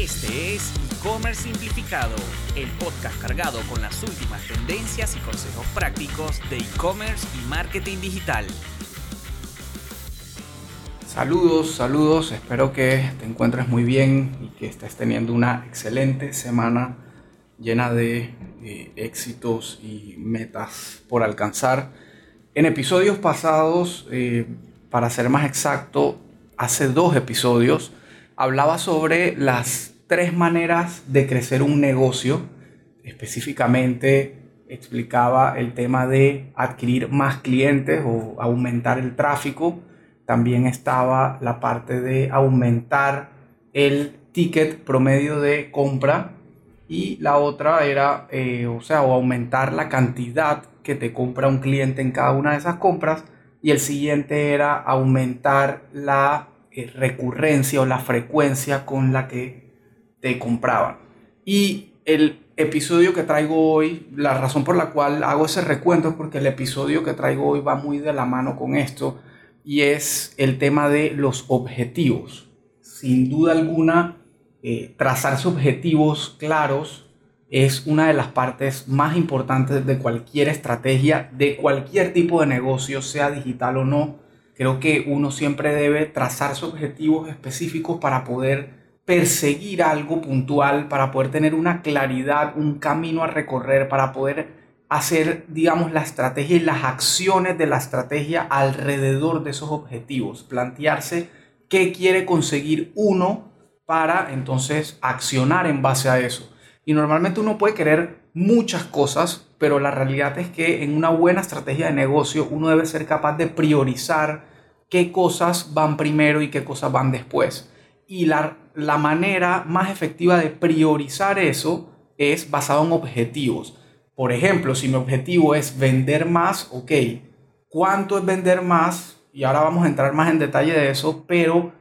Este es E-Commerce Simplificado, el podcast cargado con las últimas tendencias y consejos prácticos de e-commerce y marketing digital. Saludos, saludos, espero que te encuentres muy bien y que estés teniendo una excelente semana llena de eh, éxitos y metas por alcanzar. En episodios pasados, eh, para ser más exacto, hace dos episodios, hablaba sobre las tres maneras de crecer un negocio. Específicamente explicaba el tema de adquirir más clientes o aumentar el tráfico. También estaba la parte de aumentar el ticket promedio de compra y la otra era, eh, o sea, aumentar la cantidad que te compra un cliente en cada una de esas compras y el siguiente era aumentar la recurrencia o la frecuencia con la que te compraban. Y el episodio que traigo hoy, la razón por la cual hago ese recuento es porque el episodio que traigo hoy va muy de la mano con esto y es el tema de los objetivos. Sin duda alguna, eh, trazarse objetivos claros es una de las partes más importantes de cualquier estrategia, de cualquier tipo de negocio, sea digital o no. Creo que uno siempre debe trazarse objetivos específicos para poder perseguir algo puntual, para poder tener una claridad, un camino a recorrer, para poder hacer, digamos, la estrategia y las acciones de la estrategia alrededor de esos objetivos, plantearse qué quiere conseguir uno para entonces accionar en base a eso. Y normalmente uno puede querer muchas cosas, pero la realidad es que en una buena estrategia de negocio uno debe ser capaz de priorizar qué cosas van primero y qué cosas van después. Y la, la manera más efectiva de priorizar eso es basado en objetivos. Por ejemplo, si mi objetivo es vender más, ok, ¿cuánto es vender más? Y ahora vamos a entrar más en detalle de eso, pero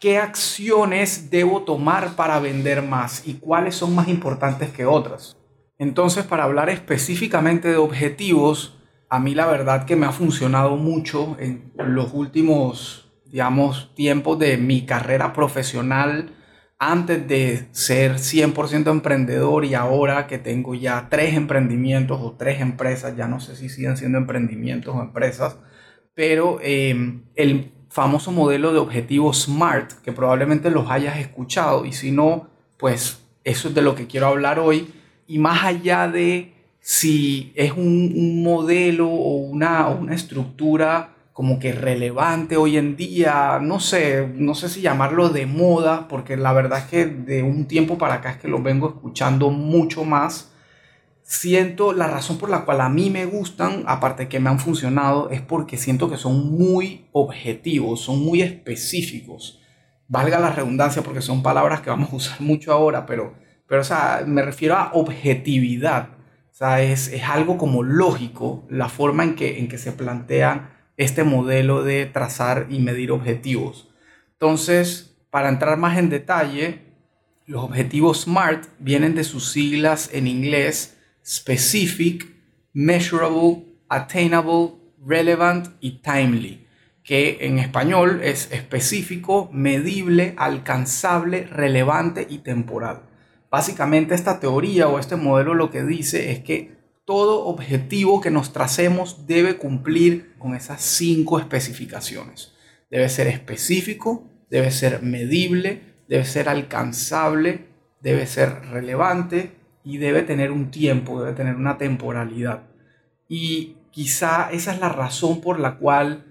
¿qué acciones debo tomar para vender más y cuáles son más importantes que otras? Entonces, para hablar específicamente de objetivos, a mí la verdad que me ha funcionado mucho en los últimos, digamos, tiempos de mi carrera profesional, antes de ser 100% emprendedor y ahora que tengo ya tres emprendimientos o tres empresas, ya no sé si siguen siendo emprendimientos o empresas, pero em, el famoso modelo de objetivo SMART, que probablemente los hayas escuchado y si no, pues eso es de lo que quiero hablar hoy. Y más allá de si es un, modelo o una, una estructura como que relevante hoy en día, no sé, no sé si llamarlo de moda, porque la verdad es que de un tiempo para acá es que lo vengo escuchando mucho más. Siento la razón por la cual a mí me gustan, aparte que me han funcionado, es porque siento que son muy objetivos, son muy específicos. Valga la redundancia porque son palabras que vamos a usar mucho ahora, pero, pero o sea, me refiero a objetividad es, algo como lógico la forma en que, en que se plantea este modelo de trazar y medir objetivos. Entonces, para entrar más en detalle, los objetivos SMART vienen de sus siglas en inglés Specific, Measurable, Attainable, Relevant y Timely, que en español es específico, medible, alcanzable, relevante y temporal. Básicamente esta teoría o este modelo lo que dice es que todo objetivo que nos tracemos debe cumplir con esas cinco especificaciones. Debe ser específico, debe ser medible, debe ser alcanzable, debe ser relevante y debe tener un tiempo, debe tener una temporalidad. Y quizá esa es la razón por la cual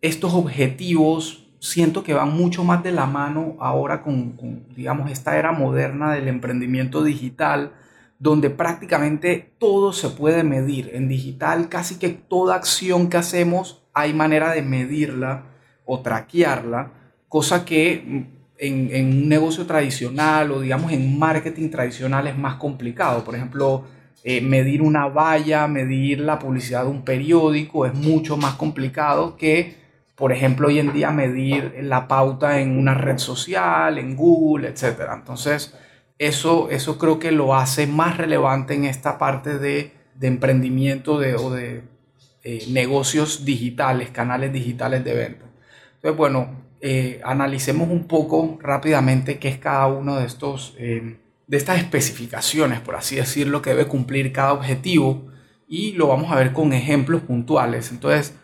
estos objetivos siento que van mucho más de la mano ahora con, digamos, esta era moderna del emprendimiento digital, donde prácticamente todo se puede medir. En digital casi que toda acción que hacemos hay manera de medirla o traquearla, cosa que en, en, un negocio tradicional o digamos en marketing tradicional es más complicado. Por ejemplo, eh, medir una valla, medir la publicidad de un periódico es mucho más complicado que por ejemplo, hoy en día medir la pauta en una red social, en Google, etc. Entonces, eso, eso creo que lo hace más relevante en esta parte de, emprendimiento de, o de eh, negocios digitales, canales digitales de venta. Entonces, bueno, eh, analicemos un poco rápidamente qué es cada uno de estos, eh, de estas especificaciones, por así decirlo, que debe cumplir cada objetivo y lo vamos a ver con ejemplos puntuales. Entonces,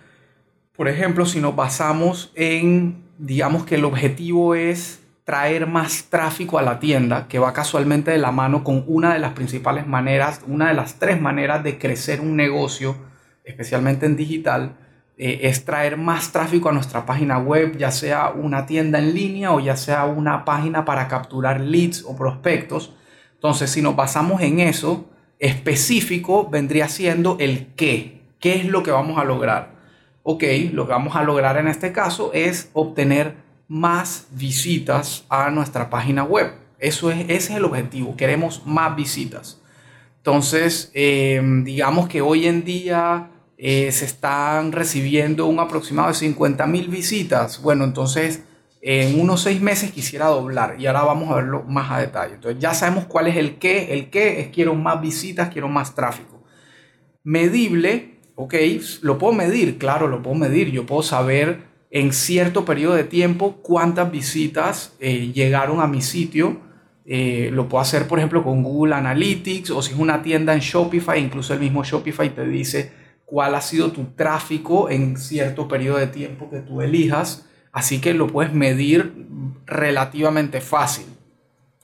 por ejemplo, si nos basamos en, digamos que el objetivo es traer más tráfico a la tienda, que va casualmente de la mano con una de las principales maneras, una de las tres maneras de crecer un negocio, especialmente en digital, eh, es traer más tráfico a nuestra página web, ya sea una tienda en línea o ya sea una página para capturar leads o prospectos. Entonces, si nos basamos en eso, específico vendría siendo el qué. ¿Qué es lo que vamos a lograr? Ok, lo que vamos a lograr en este caso es obtener más visitas a nuestra página web. Eso es, ese es el objetivo. Queremos más visitas. Entonces, eh, digamos que hoy en día eh, se están recibiendo un aproximado de 50 mil visitas. Bueno, entonces en unos seis meses quisiera doblar y ahora vamos a verlo más a detalle. Entonces ya sabemos cuál es el qué. El qué es quiero más visitas, quiero más tráfico. Medible, ok, lo puedo medir, claro, lo puedo medir. Yo puedo saber en cierto periodo de tiempo cuántas visitas eh, llegaron a mi sitio. Eh, lo puedo hacer, por ejemplo, con Google Analytics o si es una tienda en Shopify, incluso el mismo Shopify te dice cuál ha sido tu tráfico en cierto periodo de tiempo que tú elijas, así que lo puedes medir relativamente fácil.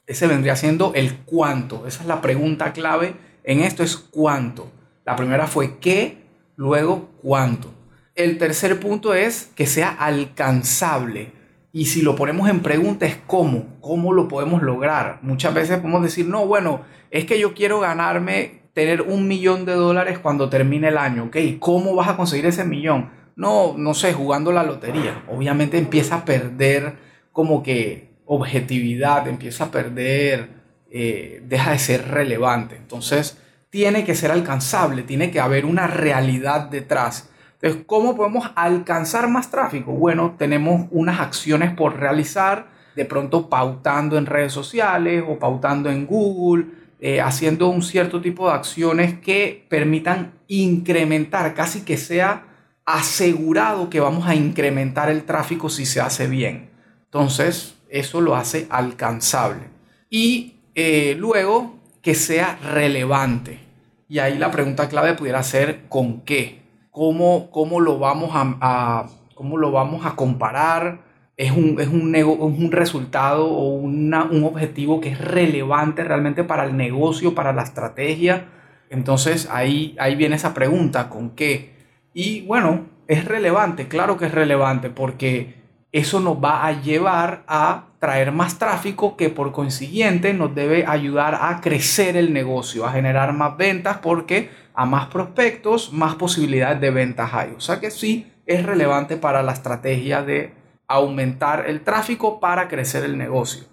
Ese vendría siendo el cuánto, esa es la pregunta clave en esto es cuánto. La primera fue qué, luego cuánto. El tercer punto es que sea alcanzable. Y si lo ponemos en pregunta es cómo, cómo lo podemos lograr. Muchas veces podemos decir, no, bueno, es que yo quiero ganarme tener un millón de dólares cuando termine el año, ¿ok? ¿Cómo vas a conseguir ese millón? No, no sé, jugando la lotería. Obviamente empieza a perder como que objetividad, empieza a perder, eh, deja de ser relevante. Entonces, tiene que ser alcanzable, tiene que haber una realidad detrás. Entonces, ¿cómo podemos alcanzar más tráfico? Bueno, tenemos unas acciones por realizar, de pronto pautando en redes sociales o pautando en Google, eh, haciendo un cierto tipo de acciones que permitan incrementar, casi que sea asegurado que vamos a incrementar el tráfico si se hace bien. Entonces, eso lo hace alcanzable. Y eh, luego, que sea relevante. Y ahí la pregunta clave pudiera ser ¿con qué? ¿Cómo, cómo, lo, vamos a cómo lo vamos a comparar? es un, es un, un resultado o un objetivo que es relevante realmente para el negocio, para la estrategia. Entonces ahí, ahí viene esa pregunta, ¿con qué? Y bueno, es relevante, claro que es relevante porque eso nos va a llevar a traer más tráfico que por consiguiente nos debe ayudar a crecer el negocio, a generar más ventas porque a más prospectos, más posibilidades de ventas hay. O sea que sí, es relevante para la estrategia de aumentar el tráfico para crecer el negocio.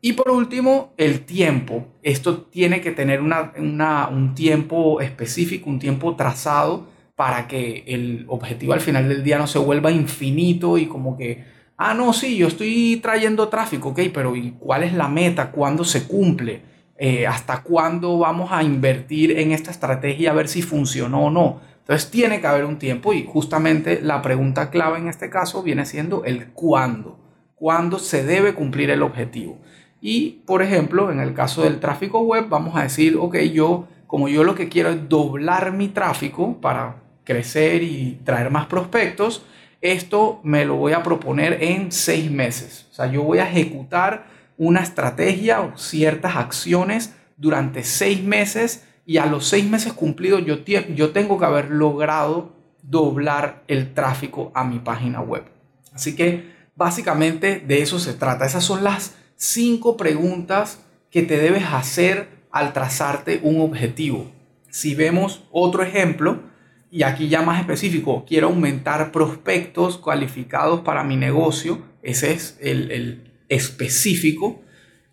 Y por último, el tiempo. Esto tiene que tener un tiempo específico, un tiempo trazado para que el objetivo al final del día no se vuelva infinito y como que, ah, no, sí, yo estoy trayendo tráfico, ok, pero ¿y cuál es la meta? ¿Cuándo se cumple? Eh, ¿Hasta cuándo vamos a invertir en esta estrategia a ver si funcionó o no? Entonces tiene que haber un tiempo y justamente la pregunta clave en este caso viene siendo el cuándo. ¿Cuándo se debe cumplir el objetivo? Y por ejemplo, en el caso del tráfico web, vamos a decir, ok, yo como yo lo que quiero es doblar mi tráfico para crecer y traer más prospectos, esto me lo voy a proponer en seis meses. O sea, yo voy a ejecutar una estrategia o ciertas acciones durante seis meses y a los seis meses cumplidos yo, yo tengo que haber logrado doblar el tráfico a mi página web. Así que básicamente de eso se trata. Esas son las cinco preguntas que te debes hacer al trazarte un objetivo. Si vemos otro ejemplo, y aquí ya más específico, quiero aumentar prospectos cualificados para mi negocio, ese es el, específico.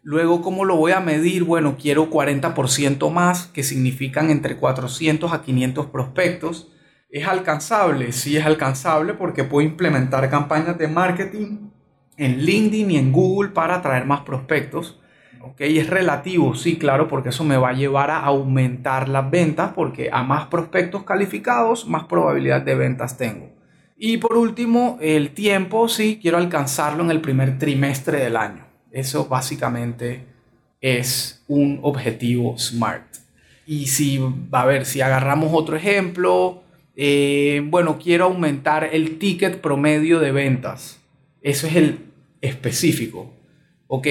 Luego, ¿cómo lo voy a medir? Bueno, quiero 40% más, que significan entre 400 a 500 prospectos. ¿Es alcanzable? Sí es alcanzable porque puedo implementar campañas de marketing en LinkedIn y en Google para atraer más prospectos. ¿Ok? Es relativo, sí, claro, porque eso me va a llevar a aumentar las ventas porque a más prospectos calificados, más probabilidad de ventas tengo. Y por último, el tiempo, sí, quiero alcanzarlo en el primer trimestre del año. Eso básicamente es un objetivo SMART. Y si, a ver, si agarramos otro ejemplo, eh, bueno, quiero aumentar el ticket promedio de ventas. Eso es el específico. Ok,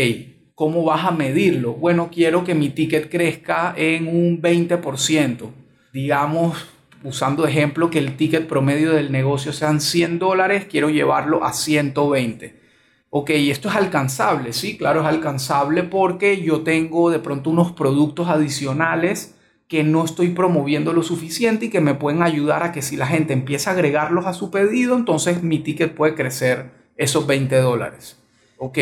¿cómo vas a medirlo? Bueno, quiero que mi ticket crezca en un 20%. Digamos, usando ejemplo, que el ticket promedio del negocio sean 100 dólares, quiero llevarlo a 120. Ok, esto es alcanzable, sí, claro, es alcanzable porque yo tengo de pronto unos productos adicionales que no estoy promoviendo lo suficiente y que me pueden ayudar a que si la gente empieza a agregarlos a su pedido, entonces mi ticket puede crecer esos 20 dólares. ¿Ok?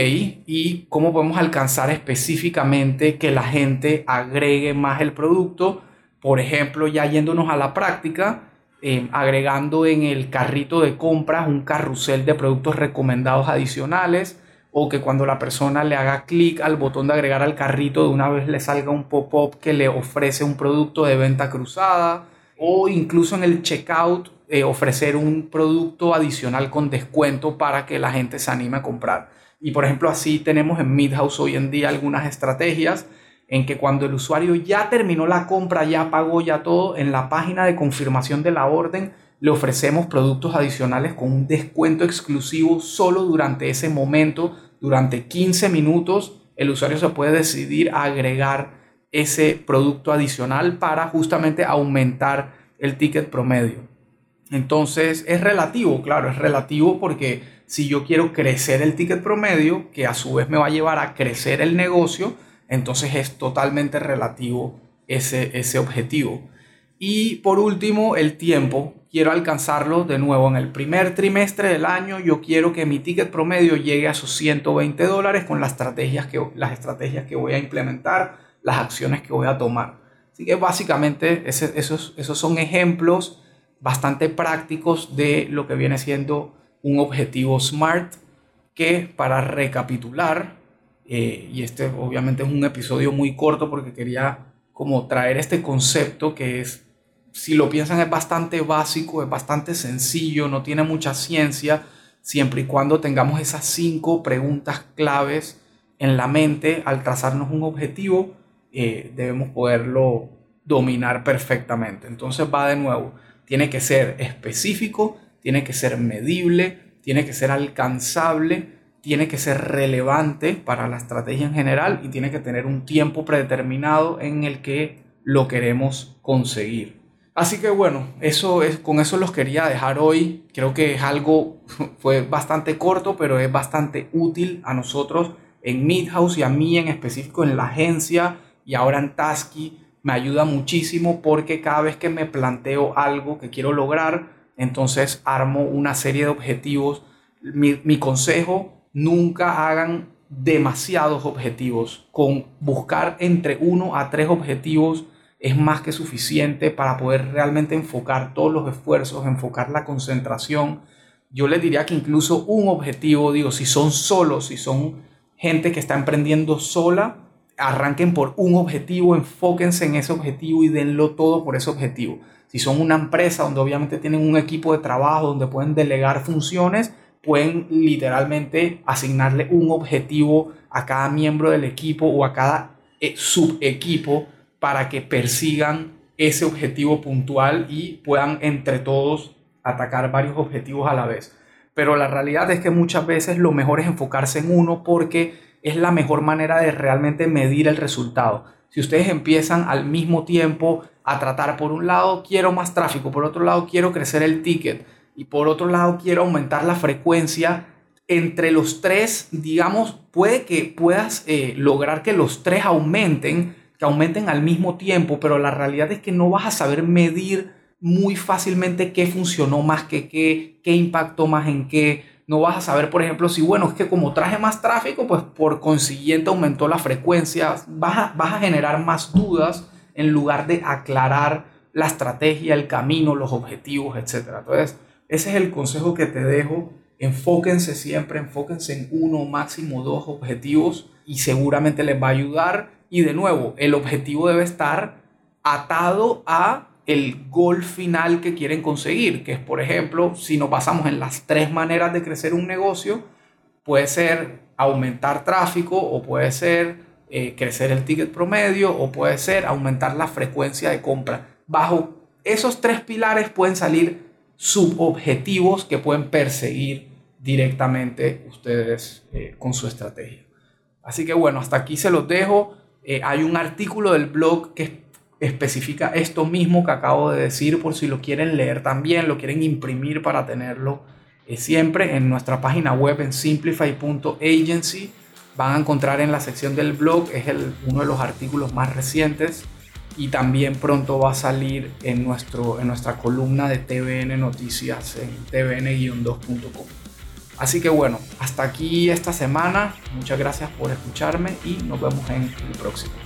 ¿Y cómo podemos alcanzar específicamente que la gente agregue más el producto? Por ejemplo, ya yéndonos a la práctica, eh, agregando en el carrito de compras un carrusel de productos recomendados adicionales o que cuando la persona le haga clic al botón de agregar al carrito de una vez le salga un pop-up que le ofrece un producto de venta cruzada o incluso en el checkout eh, ofrecer un producto adicional con descuento para que la gente se anime a comprar. Y por ejemplo así tenemos en Midhouse hoy en día algunas estrategias en que cuando el usuario ya terminó la compra, ya pagó, ya todo, en la página de confirmación de la orden le ofrecemos productos adicionales con un descuento exclusivo solo durante ese momento durante 15 minutos el usuario se puede decidir a agregar ese producto adicional para justamente aumentar el ticket promedio. Entonces es relativo, claro, es relativo porque si yo quiero crecer el ticket promedio, que a su vez me va a llevar a crecer el negocio, entonces es totalmente relativo ese, ese objetivo. Y por último, el tiempo quiero alcanzarlo de nuevo en el primer trimestre del año. Yo quiero que mi ticket promedio llegue a sus 120 dólares con las estrategias que, las estrategias que voy a implementar, las acciones que voy a tomar. Así que básicamente esos, esos son ejemplos bastante prácticos de lo que viene siendo un objetivo SMART que para recapitular, eh, y este obviamente es un episodio muy corto porque quería como traer este concepto que es si lo piensan, es bastante básico, es bastante sencillo, no tiene mucha ciencia, siempre y cuando tengamos esas cinco preguntas claves en la mente al trazarnos un objetivo, eh, debemos poderlo dominar perfectamente. Entonces va de nuevo, tiene que ser específico, tiene que ser medible, tiene que ser alcanzable, tiene que ser relevante para la estrategia en general y tiene que tener un tiempo predeterminado en el que lo queremos conseguir. Así que bueno, eso es, con eso los quería dejar hoy. Creo que es algo, fue bastante corto, pero es bastante útil a nosotros en Midhouse y a mí en específico en la agencia y ahora en Tasky. Me ayuda muchísimo porque cada vez que me planteo algo que quiero lograr, entonces armo una serie de objetivos. Mi, consejo, nunca hagan demasiados objetivos. Con buscar entre uno a tres objetivos es más que suficiente para poder realmente enfocar todos los esfuerzos, enfocar la concentración. Yo les diría que incluso un objetivo, digo, si son solos, si son gente que está emprendiendo sola, arranquen por un objetivo, enfóquense en ese objetivo y denlo todo por ese objetivo. Si son una empresa donde obviamente tienen un equipo de trabajo, donde pueden delegar funciones, pueden literalmente asignarle un objetivo a cada miembro del equipo o a cada eh, subequipo para que persigan ese objetivo puntual y puedan entre todos atacar varios objetivos a la vez. Pero la realidad es que muchas veces lo mejor es enfocarse en uno porque es la mejor manera de realmente medir el resultado. Si ustedes empiezan al mismo tiempo a tratar por un lado quiero más tráfico, por otro lado quiero crecer el ticket y por otro lado quiero aumentar la frecuencia, entre los tres, digamos, puede que puedas eh, lograr que los tres aumenten, que aumenten al mismo tiempo, pero la realidad es que no vas a saber medir muy fácilmente qué funcionó más que qué, qué impactó más en qué. No vas a saber, por ejemplo, si, bueno, es que como traje más tráfico, pues por consiguiente aumentó la frecuencia. Vas a, vas a generar más dudas en lugar de aclarar la estrategia, el camino, los objetivos, etc. Entonces, ese es el consejo que te dejo. Enfóquense siempre, enfóquense en uno, máximo dos objetivos y seguramente les va a ayudar y de nuevo, el objetivo debe estar atado a el gol final que quieren conseguir, que es, por ejemplo, si nos basamos en las tres maneras de crecer un negocio, puede ser aumentar tráfico o puede ser eh, crecer el ticket promedio o puede ser aumentar la frecuencia de compra. Bajo esos tres pilares pueden salir subobjetivos que pueden perseguir directamente ustedes eh, con su estrategia. Así que bueno, hasta aquí se los dejo. Eh, hay un artículo del blog que especifica esto mismo que acabo de decir por si lo quieren leer también, lo quieren imprimir para tenerlo eh, siempre en nuestra página web en simplify.agency. Van a encontrar en la sección del blog, es uno de los artículos más recientes y también pronto va a salir en, nuestro, en nuestra columna de TVN Noticias en tvn-2.com. Así que bueno, hasta aquí esta semana. Muchas gracias por escucharme y nos vemos en el próximo.